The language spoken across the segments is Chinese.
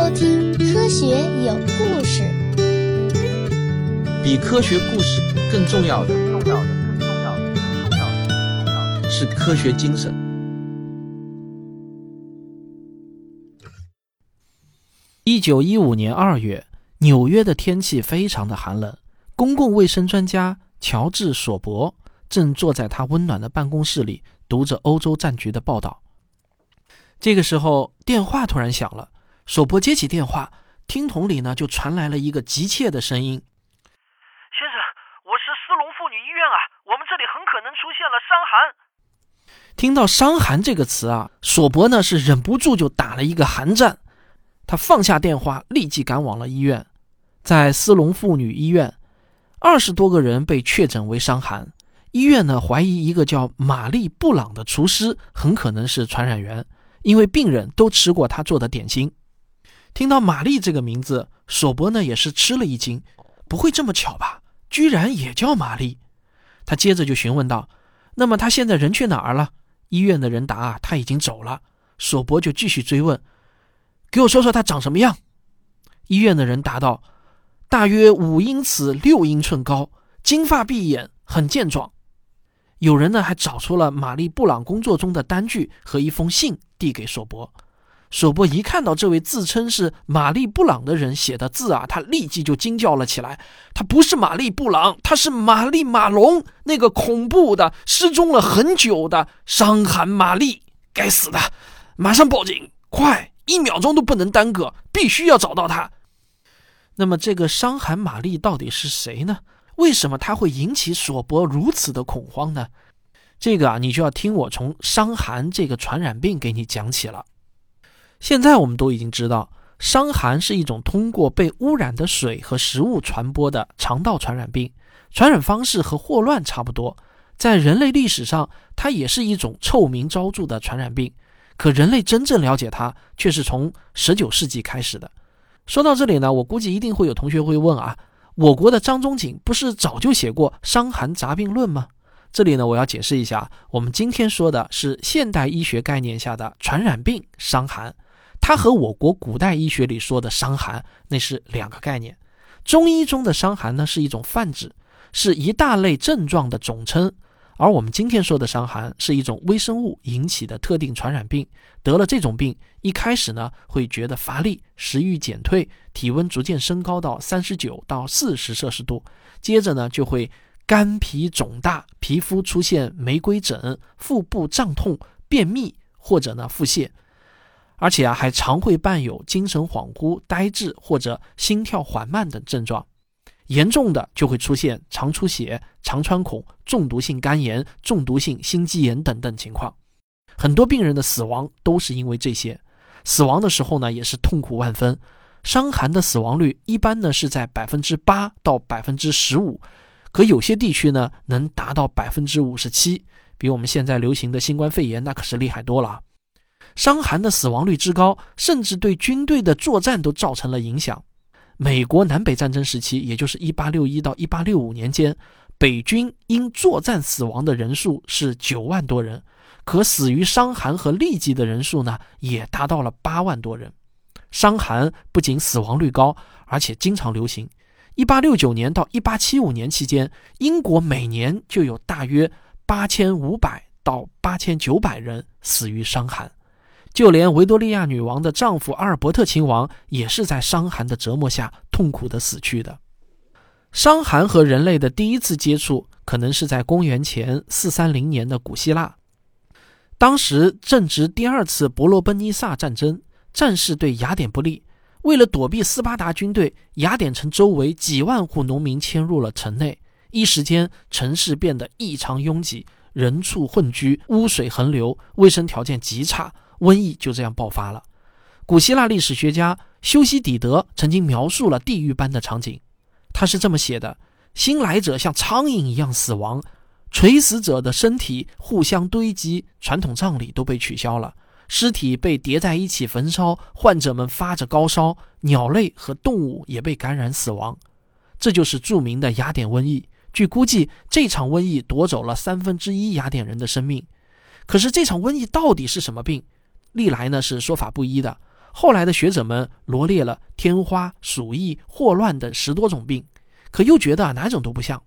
收听《科学有故事》。比科学故事更重要的，重要的，更重要的，更重要的，重要的是科学精神。一九一五年二月，纽约的天气非常的寒冷。公共卫生专家乔治·索伯正坐在他温暖的办公室里，读着欧洲战局的报道。这个时候，电话突然响了。索博接起电话，听筒里呢就传来了一个急切的声音：“先生，我是斯隆妇女医院啊，我们这里很可能出现了伤寒。”听到“伤寒”这个词啊，索博呢是忍不住就打了一个寒战。他放下电话，立即赶往了医院。在斯隆妇女医院，二十多个人被确诊为伤寒。医院呢怀疑一个叫玛丽·布朗的厨师很可能是传染源，因为病人都吃过他做的点心。听到玛丽这个名字，索伯呢也是吃了一惊，不会这么巧吧？居然也叫玛丽。他接着就询问道：“那么他现在人去哪儿了？”医院的人答：“他已经走了。”索伯就继续追问：“给我说说他长什么样？”医院的人答道：“大约五英尺六英寸高，金发碧眼，很健壮。”有人呢还找出了玛丽布朗工作中的单据和一封信，递给索伯。索伯一看到这位自称是玛丽布朗的人写的字啊，他立即就惊叫了起来。他不是玛丽布朗，他是玛丽马龙，那个恐怖的失踪了很久的伤寒玛丽。该死的！马上报警，快，一秒钟都不能耽搁，必须要找到他。那么，这个伤寒玛丽到底是谁呢？为什么他会引起索伯如此的恐慌呢？这个啊，你就要听我从伤寒这个传染病给你讲起了。现在我们都已经知道，伤寒是一种通过被污染的水和食物传播的肠道传染病，传染方式和霍乱差不多。在人类历史上，它也是一种臭名昭著的传染病。可人类真正了解它，却是从19世纪开始的。说到这里呢，我估计一定会有同学会问啊，我国的张仲景不是早就写过《伤寒杂病论》吗？这里呢，我要解释一下，我们今天说的是现代医学概念下的传染病——伤寒。它和我国古代医学里说的伤寒那是两个概念。中医中的伤寒呢是一种泛指，是一大类症状的总称，而我们今天说的伤寒是一种微生物引起的特定传染病。得了这种病，一开始呢会觉得乏力、食欲减退、体温逐渐升高到三十九到四十摄氏度，接着呢就会肝脾肿大，皮肤出现玫瑰疹，腹部胀痛、便秘或者呢腹泻。而且啊，还常会伴有精神恍惚、呆滞或者心跳缓慢等症状，严重的就会出现肠出血、肠穿孔、中毒性肝炎、中毒性心肌炎等等情况。很多病人的死亡都是因为这些，死亡的时候呢，也是痛苦万分。伤寒的死亡率一般呢是在百分之八到百分之十五，可有些地区呢能达到百分之五十七，比我们现在流行的新冠肺炎那可是厉害多了。伤寒的死亡率之高，甚至对军队的作战都造成了影响。美国南北战争时期，也就是1861到1865年间，北军因作战死亡的人数是9万多人，可死于伤寒和痢疾的人数呢，也达到了8万多人。伤寒不仅死亡率高，而且经常流行。1869年到1875年期间，英国每年就有大约8500到8900人死于伤寒。就连维多利亚女王的丈夫阿尔伯特亲王也是在伤寒的折磨下痛苦的死去的。伤寒和人类的第一次接触，可能是在公元前四三零年的古希腊，当时正值第二次伯罗奔尼撒战争，战事对雅典不利。为了躲避斯巴达军队，雅典城周围几万户农民迁入了城内，一时间城市变得异常拥挤，人畜混居，污水横流，卫生条件极差。瘟疫就这样爆发了。古希腊历史学家修昔底德曾经描述了地狱般的场景，他是这么写的：新来者像苍蝇一样死亡，垂死者的身体互相堆积，传统葬礼都被取消了，尸体被叠在一起焚烧，患者们发着高烧，鸟类和动物也被感染死亡。这就是著名的雅典瘟疫。据估计，这场瘟疫夺走了三分之一雅典人的生命。可是，这场瘟疫到底是什么病？历来呢是说法不一的，后来的学者们罗列了天花、鼠疫、霍乱等十多种病，可又觉得哪种都不像。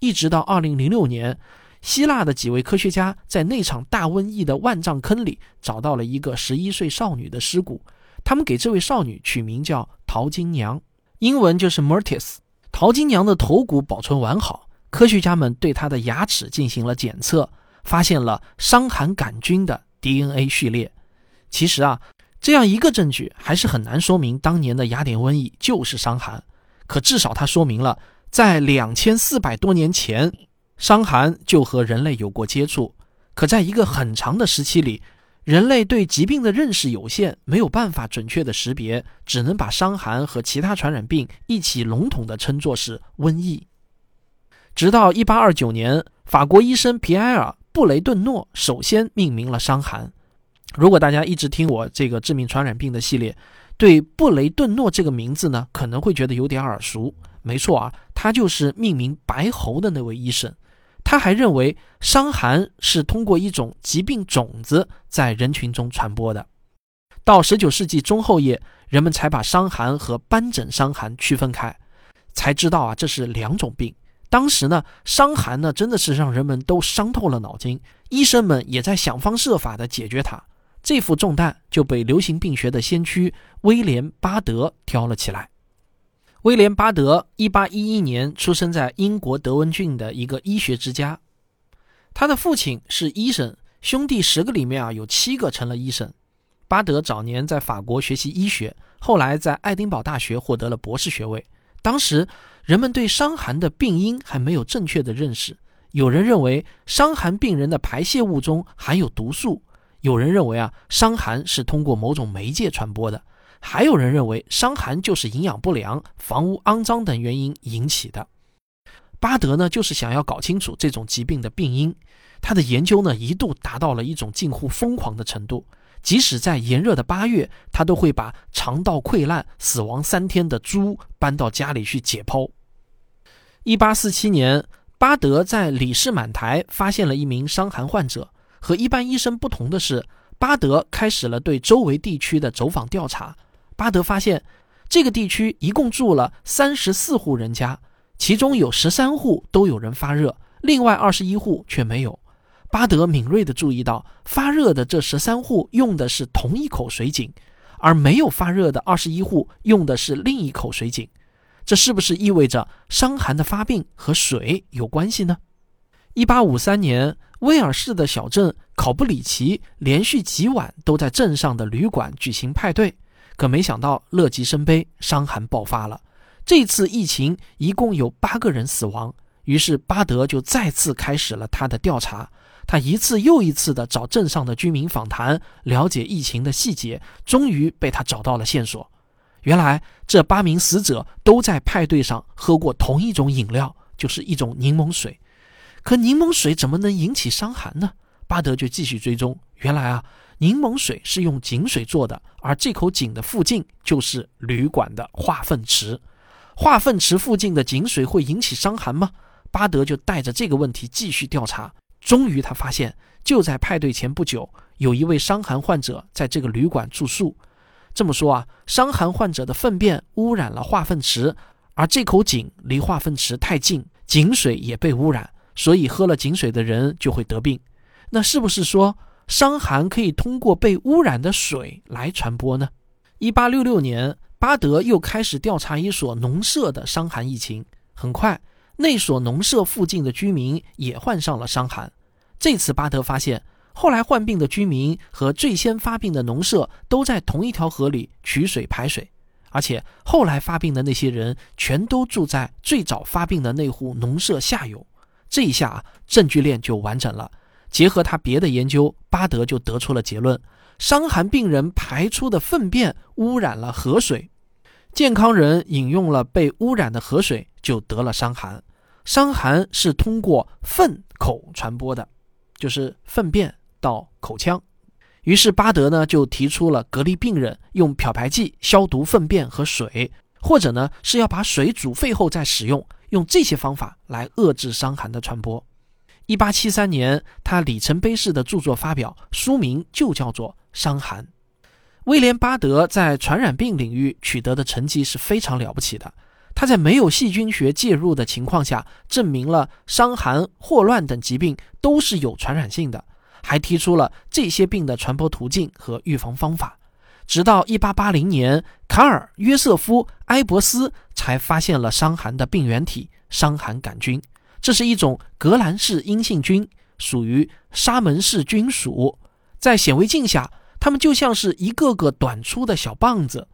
一直到二零零六年，希腊的几位科学家在那场大瘟疫的万丈坑里找到了一个十一岁少女的尸骨，他们给这位少女取名叫淘金娘，英文就是 Mertis。淘金娘的头骨保存完好，科学家们对她的牙齿进行了检测，发现了伤寒杆菌的 DNA 序列。其实啊。这样一个证据还是很难说明当年的雅典瘟疫就是伤寒，可至少它说明了在两千四百多年前，伤寒就和人类有过接触。可在一个很长的时期里，人类对疾病的认识有限，没有办法准确的识别，只能把伤寒和其他传染病一起笼统的称作是瘟疫。直到一八二九年，法国医生皮埃尔·布雷顿诺首先命名了伤寒。如果大家一直听我这个致命传染病的系列，对布雷顿诺这个名字呢，可能会觉得有点耳熟。没错啊，他就是命名白喉的那位医生。他还认为伤寒是通过一种疾病种子在人群中传播的。到19世纪中后叶，人们才把伤寒和斑疹伤寒区分开，才知道啊这是两种病。当时呢，伤寒呢真的是让人们都伤透了脑筋，医生们也在想方设法的解决它。这副重担就被流行病学的先驱威廉·巴德挑了起来。威廉·巴德1811年出生在英国德文郡的一个医学之家，他的父亲是医生，兄弟十个里面啊有七个成了医生。巴德早年在法国学习医学，后来在爱丁堡大学获得了博士学位。当时人们对伤寒的病因还没有正确的认识，有人认为伤寒病人的排泄物中含有毒素。有人认为啊，伤寒是通过某种媒介传播的；还有人认为伤寒就是营养不良、房屋肮脏等原因引起的。巴德呢，就是想要搞清楚这种疾病的病因。他的研究呢，一度达到了一种近乎疯狂的程度。即使在炎热的八月，他都会把肠道溃烂、死亡三天的猪搬到家里去解剖。一八四七年，巴德在李氏满台发现了一名伤寒患者。和一般医生不同的是，巴德开始了对周围地区的走访调查。巴德发现，这个地区一共住了三十四户人家，其中有十三户都有人发热，另外二十一户却没有。巴德敏锐地注意到，发热的这十三户用的是同一口水井，而没有发热的二十一户用的是另一口水井。这是不是意味着伤寒的发病和水有关系呢？一八五三年。威尔士的小镇考布里奇连续几晚都在镇上的旅馆举行派对，可没想到乐极生悲，伤寒爆发了。这次疫情一共有八个人死亡，于是巴德就再次开始了他的调查。他一次又一次地找镇上的居民访谈，了解疫情的细节，终于被他找到了线索。原来这八名死者都在派对上喝过同一种饮料，就是一种柠檬水。可柠檬水怎么能引起伤寒呢？巴德就继续追踪，原来啊，柠檬水是用井水做的，而这口井的附近就是旅馆的化粪池。化粪池附近的井水会引起伤寒吗？巴德就带着这个问题继续调查。终于，他发现就在派对前不久，有一位伤寒患者在这个旅馆住宿。这么说啊，伤寒患者的粪便污染了化粪池，而这口井离化粪池太近，井水也被污染。所以喝了井水的人就会得病，那是不是说伤寒可以通过被污染的水来传播呢？一八六六年，巴德又开始调查一所农舍的伤寒疫情。很快，那所农舍附近的居民也患上了伤寒。这次，巴德发现，后来患病的居民和最先发病的农舍都在同一条河里取水排水，而且后来发病的那些人全都住在最早发病的那户农舍下游。这一下啊，证据链就完整了。结合他别的研究，巴德就得出了结论：伤寒病人排出的粪便污染了河水，健康人饮用了被污染的河水就得了伤寒。伤寒是通过粪口传播的，就是粪便到口腔。于是巴德呢就提出了隔离病人用漂白剂消毒粪便和水，或者呢是要把水煮沸后再使用。用这些方法来遏制伤寒的传播。一八七三年，他里程碑式的著作发表，书名就叫做《伤寒》。威廉巴德在传染病领域取得的成绩是非常了不起的。他在没有细菌学介入的情况下，证明了伤寒、霍乱等疾病都是有传染性的，还提出了这些病的传播途径和预防方法。直到1880年，卡尔·约瑟夫·埃伯斯才发现了伤寒的病原体——伤寒杆菌。这是一种革兰氏阴性菌，属于沙门氏菌属。在显微镜下，它们就像是一个个短粗的小棒子，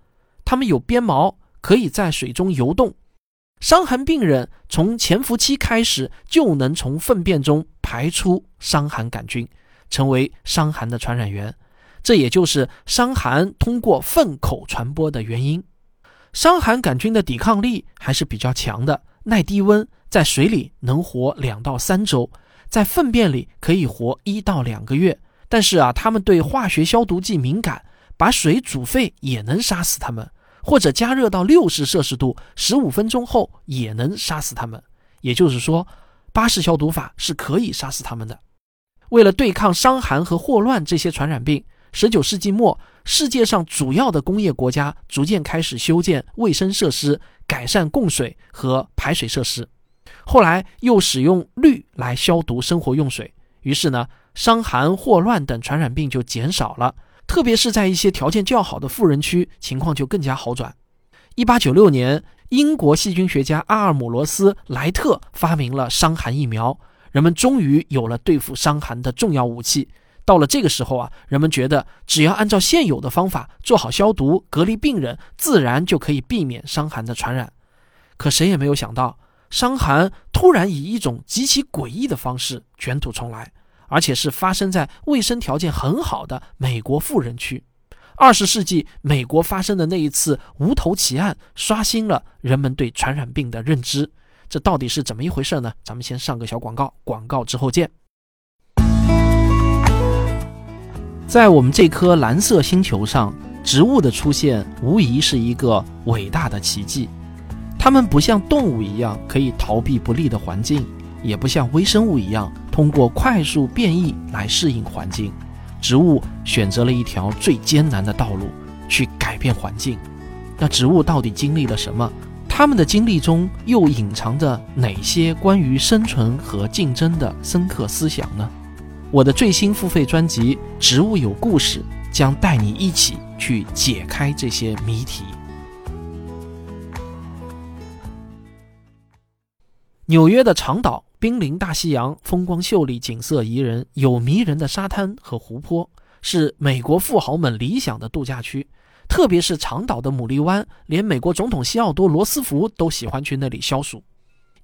它们有鞭毛。可以在水中游动，伤寒病人从潜伏期开始就能从粪便中排出伤寒杆菌，成为伤寒的传染源。这也就是伤寒通过粪口传播的原因。伤寒杆菌的抵抗力还是比较强的，耐低温，在水里能活两到三周，在粪便里可以活一到两个月。但是啊，它们对化学消毒剂敏感，把水煮沸也能杀死它们。或者加热到六十摄氏度，十五分钟后也能杀死它们。也就是说，巴氏消毒法是可以杀死它们的。为了对抗伤寒和霍乱这些传染病，十九世纪末，世界上主要的工业国家逐渐开始修建卫生设施，改善供水和排水设施。后来又使用氯来消毒生活用水，于是呢，伤寒、霍乱等传染病就减少了。特别是在一些条件较好的富人区，情况就更加好转。一八九六年，英国细菌学家阿尔姆罗斯莱特发明了伤寒疫苗，人们终于有了对付伤寒的重要武器。到了这个时候啊，人们觉得只要按照现有的方法做好消毒、隔离病人，自然就可以避免伤寒的传染。可谁也没有想到，伤寒突然以一种极其诡异的方式卷土重来。而且是发生在卫生条件很好的美国富人区。二十世纪美国发生的那一次无头奇案，刷新了人们对传染病的认知。这到底是怎么一回事呢？咱们先上个小广告，广告之后见。在我们这颗蓝色星球上，植物的出现无疑是一个伟大的奇迹。它们不像动物一样可以逃避不利的环境。也不像微生物一样通过快速变异来适应环境，植物选择了一条最艰难的道路去改变环境。那植物到底经历了什么？它们的经历中又隐藏着哪些关于生存和竞争的深刻思想呢？我的最新付费专辑《植物有故事》将带你一起去解开这些谜题。纽约的长岛。濒临大西洋，风光秀丽，景色宜人，有迷人的沙滩和湖泊，是美国富豪们理想的度假区。特别是长岛的牡蛎湾，连美国总统西奥多·罗斯福都喜欢去那里消暑。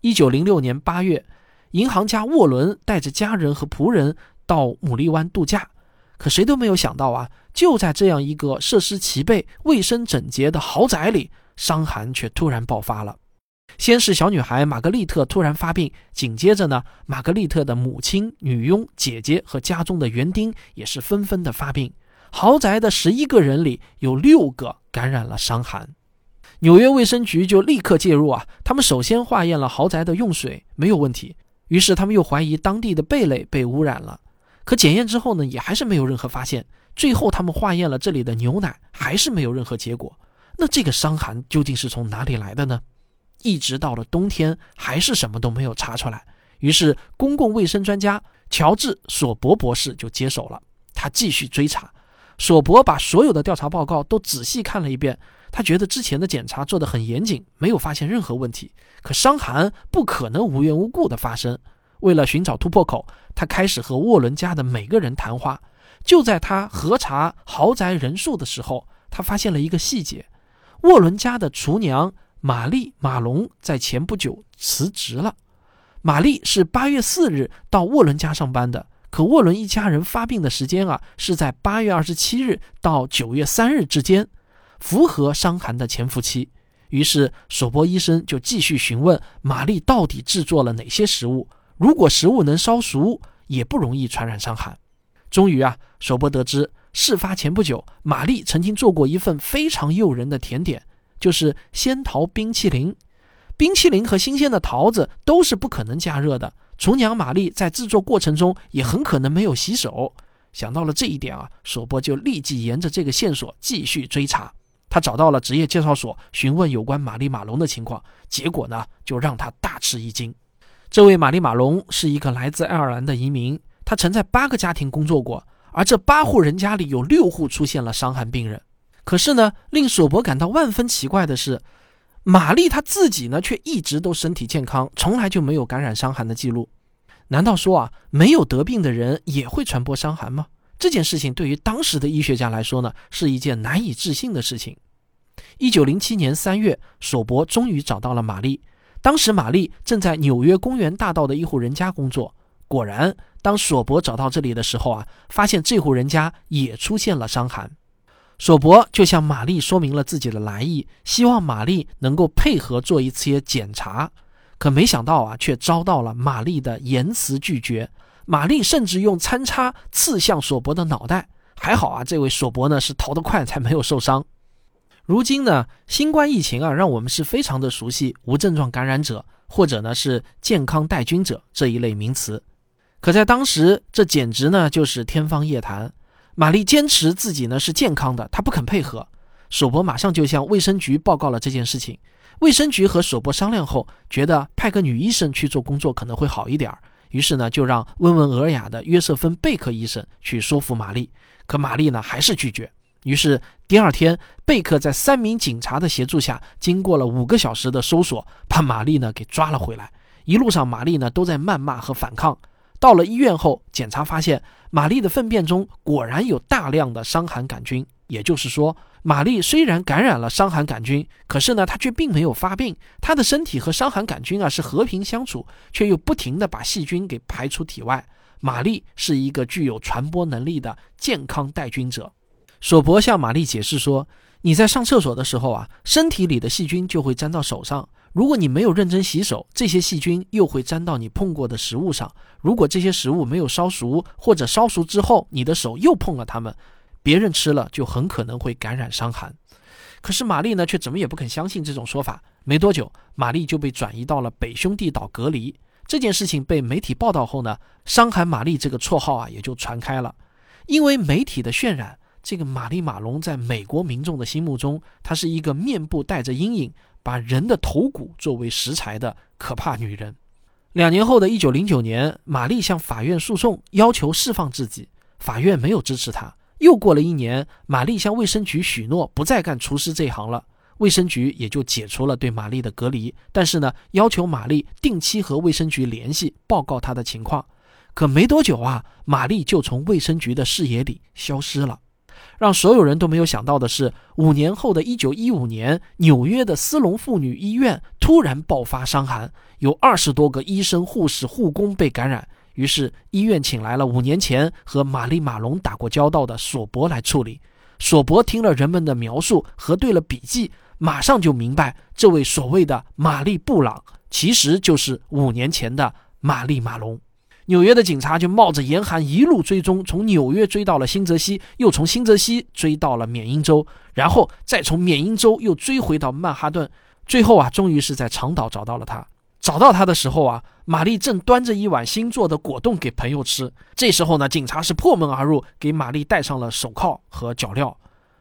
一九零六年八月，银行家沃伦带着家人和仆人到牡蛎湾度假，可谁都没有想到啊，就在这样一个设施齐备、卫生整洁的豪宅里，伤寒却突然爆发了。先是小女孩玛格丽特突然发病，紧接着呢，玛格丽特的母亲、女佣、姐姐和家中的园丁也是纷纷的发病。豪宅的十一个人里有六个感染了伤寒，纽约卫生局就立刻介入啊。他们首先化验了豪宅的用水，没有问题。于是他们又怀疑当地的贝类被污染了，可检验之后呢，也还是没有任何发现。最后他们化验了这里的牛奶，还是没有任何结果。那这个伤寒究竟是从哪里来的呢？一直到了冬天，还是什么都没有查出来。于是，公共卫生专家乔治·索伯博士就接手了。他继续追查。索伯把所有的调查报告都仔细看了一遍，他觉得之前的检查做得很严谨，没有发现任何问题。可伤寒不可能无缘无故的发生。为了寻找突破口，他开始和沃伦家的每个人谈话。就在他核查豪宅人数的时候，他发现了一个细节：沃伦家的厨娘。玛丽·马龙在前不久辞职了。玛丽是八月四日到沃伦家上班的，可沃伦一家人发病的时间啊是在八月二十七日到九月三日之间，符合伤寒的潜伏期。于是索伯医生就继续询问玛丽到底制作了哪些食物，如果食物能烧熟，也不容易传染伤寒。终于啊，索伯得知事发前不久，玛丽曾经做过一份非常诱人的甜点。就是鲜桃冰淇淋，冰淇淋和新鲜的桃子都是不可能加热的。厨娘玛丽在制作过程中也很可能没有洗手。想到了这一点啊，索伯就立即沿着这个线索继续追查。他找到了职业介绍所，询问有关玛丽马龙的情况，结果呢，就让他大吃一惊。这位玛丽马龙是一个来自爱尔兰的移民，他曾在八个家庭工作过，而这八户人家里有六户出现了伤寒病人。可是呢，令索伯感到万分奇怪的是，玛丽她自己呢，却一直都身体健康，从来就没有感染伤寒的记录。难道说啊，没有得病的人也会传播伤寒吗？这件事情对于当时的医学家来说呢，是一件难以置信的事情。一九零七年三月，索伯终于找到了玛丽。当时玛丽正在纽约公园大道的一户人家工作。果然，当索伯找到这里的时候啊，发现这户人家也出现了伤寒。索伯就向玛丽说明了自己的来意，希望玛丽能够配合做一些检查。可没想到啊，却遭到了玛丽的严词拒绝。玛丽甚至用餐叉刺向索伯的脑袋。还好啊，这位索伯呢是逃得快，才没有受伤。如今呢，新冠疫情啊，让我们是非常的熟悉无症状感染者或者呢是健康带菌者这一类名词。可在当时，这简直呢就是天方夜谭。玛丽坚持自己呢是健康的，她不肯配合。索伯马上就向卫生局报告了这件事情。卫生局和索伯商量后，觉得派个女医生去做工作可能会好一点儿，于是呢就让温文尔雅的约瑟芬贝克医生去说服玛丽。可玛丽呢还是拒绝。于是第二天，贝克在三名警察的协助下，经过了五个小时的搜索，把玛丽呢给抓了回来。一路上，玛丽呢都在谩骂和反抗。到了医院后，检查发现玛丽的粪便中果然有大量的伤寒杆菌。也就是说，玛丽虽然感染了伤寒杆菌，可是呢，她却并没有发病。她的身体和伤寒杆菌啊是和平相处，却又不停地把细菌给排出体外。玛丽是一个具有传播能力的健康带菌者。索伯向玛丽解释说：“你在上厕所的时候啊，身体里的细菌就会粘到手上。如果你没有认真洗手，这些细菌又会粘到你碰过的食物上。如果这些食物没有烧熟，或者烧熟之后你的手又碰了它们，别人吃了就很可能会感染伤寒。”可是玛丽呢，却怎么也不肯相信这种说法。没多久，玛丽就被转移到了北兄弟岛隔离。这件事情被媒体报道后呢，伤寒玛丽这个绰号啊也就传开了。因为媒体的渲染。这个玛丽马龙在美国民众的心目中，她是一个面部带着阴影、把人的头骨作为食材的可怕女人。两年后的一九零九年，玛丽向法院诉讼，要求释放自己，法院没有支持她。又过了一年，玛丽向卫生局许诺不再干厨师这一行了，卫生局也就解除了对玛丽的隔离，但是呢，要求玛丽定期和卫生局联系，报告她的情况。可没多久啊，玛丽就从卫生局的视野里消失了。让所有人都没有想到的是，五年后的一九一五年，纽约的斯隆妇女医院突然爆发伤寒，有二十多个医生、护士、护工被感染。于是，医院请来了五年前和玛丽马龙打过交道的索伯来处理。索伯听了人们的描述，核对了笔记，马上就明白，这位所谓的玛丽布朗，其实就是五年前的玛丽马龙。纽约的警察就冒着严寒一路追踪，从纽约追到了新泽西，又从新泽西追到了缅因州，然后再从缅因州又追回到曼哈顿，最后啊，终于是在长岛找到了他。找到他的时候啊，玛丽正端着一碗新做的果冻给朋友吃。这时候呢，警察是破门而入，给玛丽戴上了手铐和脚镣。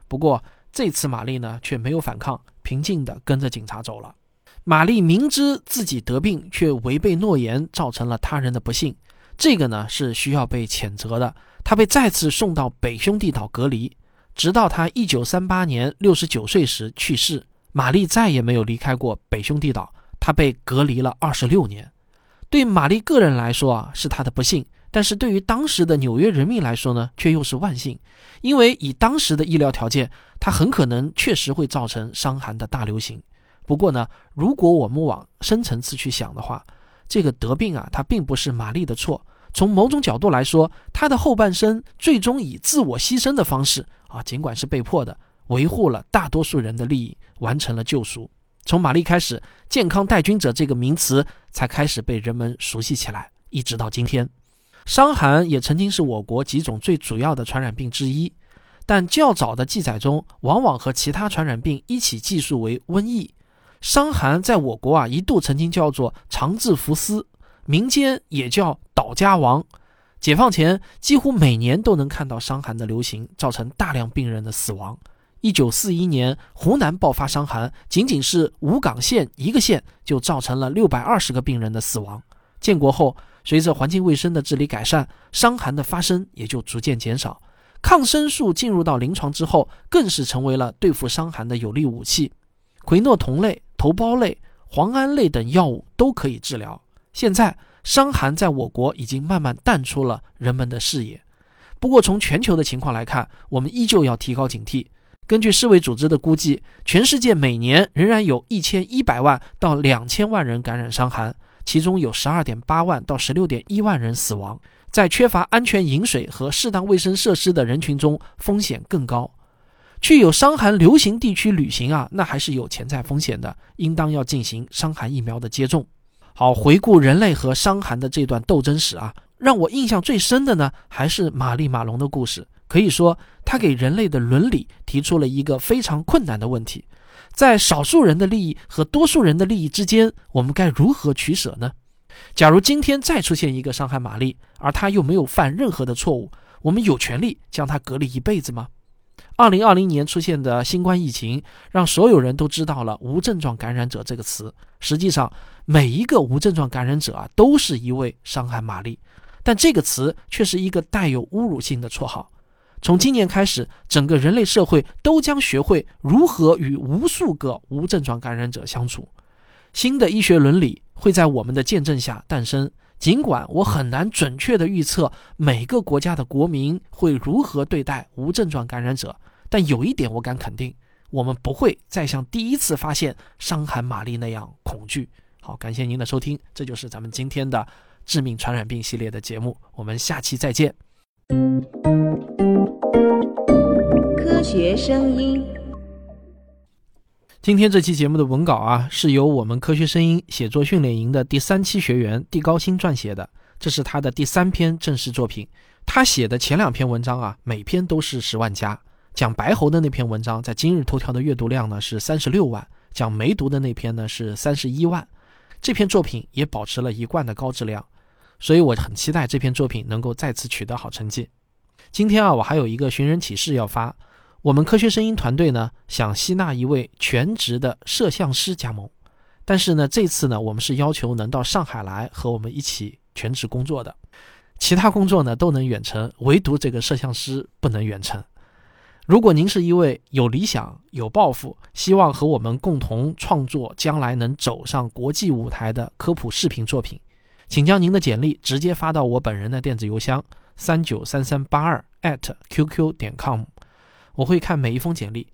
不过这次玛丽呢，却没有反抗，平静地跟着警察走了。玛丽明知自己得病，却违背诺言，造成了他人的不幸。这个呢是需要被谴责的。他被再次送到北兄弟岛隔离，直到他一九三八年六十九岁时去世。玛丽再也没有离开过北兄弟岛，他被隔离了二十六年。对玛丽个人来说啊，是他的不幸；但是对于当时的纽约人民来说呢，却又是万幸，因为以当时的医疗条件，他很可能确实会造成伤寒的大流行。不过呢，如果我们往深层次去想的话，这个得病啊，它并不是玛丽的错。从某种角度来说，她的后半生最终以自我牺牲的方式啊，尽管是被迫的，维护了大多数人的利益，完成了救赎。从玛丽开始，“健康带菌者”这个名词才开始被人们熟悉起来，一直到今天。伤寒也曾经是我国几种最主要的传染病之一，但较早的记载中，往往和其他传染病一起记述为瘟疫。伤寒在我国啊，一度曾经叫做长治福斯，民间也叫倒家王。解放前几乎每年都能看到伤寒的流行，造成大量病人的死亡。一九四一年，湖南爆发伤寒，仅仅是武冈县一个县就造成了六百二十个病人的死亡。建国后，随着环境卫生的治理改善，伤寒的发生也就逐渐减少。抗生素进入到临床之后，更是成为了对付伤寒的有力武器。喹诺酮类、头孢类、磺胺类等药物都可以治疗。现在，伤寒在我国已经慢慢淡出了人们的视野。不过，从全球的情况来看，我们依旧要提高警惕。根据世卫组织的估计，全世界每年仍然有一千一百万到两千万人感染伤寒，其中有十二点八万到十六点一万人死亡。在缺乏安全饮水和适当卫生设施的人群中，风险更高。去有伤寒流行地区旅行啊，那还是有潜在风险的，应当要进行伤寒疫苗的接种。好，回顾人类和伤寒的这段斗争史啊，让我印象最深的呢，还是玛丽马龙的故事。可以说，他给人类的伦理提出了一个非常困难的问题：在少数人的利益和多数人的利益之间，我们该如何取舍呢？假如今天再出现一个伤害玛丽，而他又没有犯任何的错误，我们有权利将他隔离一辈子吗？二零二零年出现的新冠疫情，让所有人都知道了“无症状感染者”这个词。实际上，每一个无症状感染者啊，都是一位伤害玛丽，但这个词却是一个带有侮辱性的绰号。从今年开始，整个人类社会都将学会如何与无数个无症状感染者相处。新的医学伦理会在我们的见证下诞生。尽管我很难准确地预测每个国家的国民会如何对待无症状感染者，但有一点我敢肯定：我们不会再像第一次发现伤寒玛丽那样恐惧。好，感谢您的收听，这就是咱们今天的致命传染病系列的节目。我们下期再见。科学声音。今天这期节目的文稿啊，是由我们科学声音写作训练营的第三期学员地高星撰写的，这是他的第三篇正式作品。他写的前两篇文章啊，每篇都是十万加。讲白喉的那篇文章，在今日头条的阅读量呢是三十六万；讲梅毒的那篇呢是三十一万。这篇作品也保持了一贯的高质量，所以我很期待这篇作品能够再次取得好成绩。今天啊，我还有一个寻人启事要发。我们科学声音团队呢，想吸纳一位全职的摄像师加盟，但是呢，这次呢，我们是要求能到上海来和我们一起全职工作的，其他工作呢都能远程，唯独这个摄像师不能远程。如果您是一位有理想、有抱负，希望和我们共同创作将来能走上国际舞台的科普视频作品，请将您的简历直接发到我本人的电子邮箱三九三三八二 @QQ 点 com。我会看每一封简历，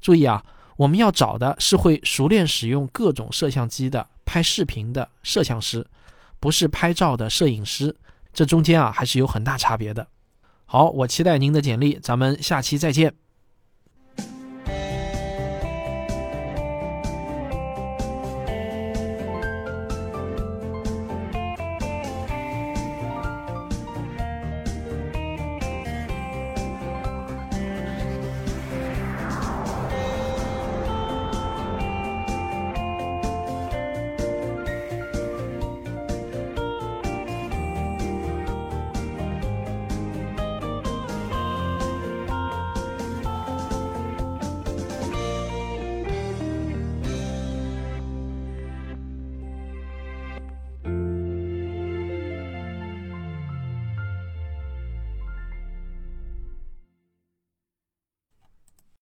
注意啊，我们要找的是会熟练使用各种摄像机的拍视频的摄像师，不是拍照的摄影师，这中间啊还是有很大差别的。好，我期待您的简历，咱们下期再见。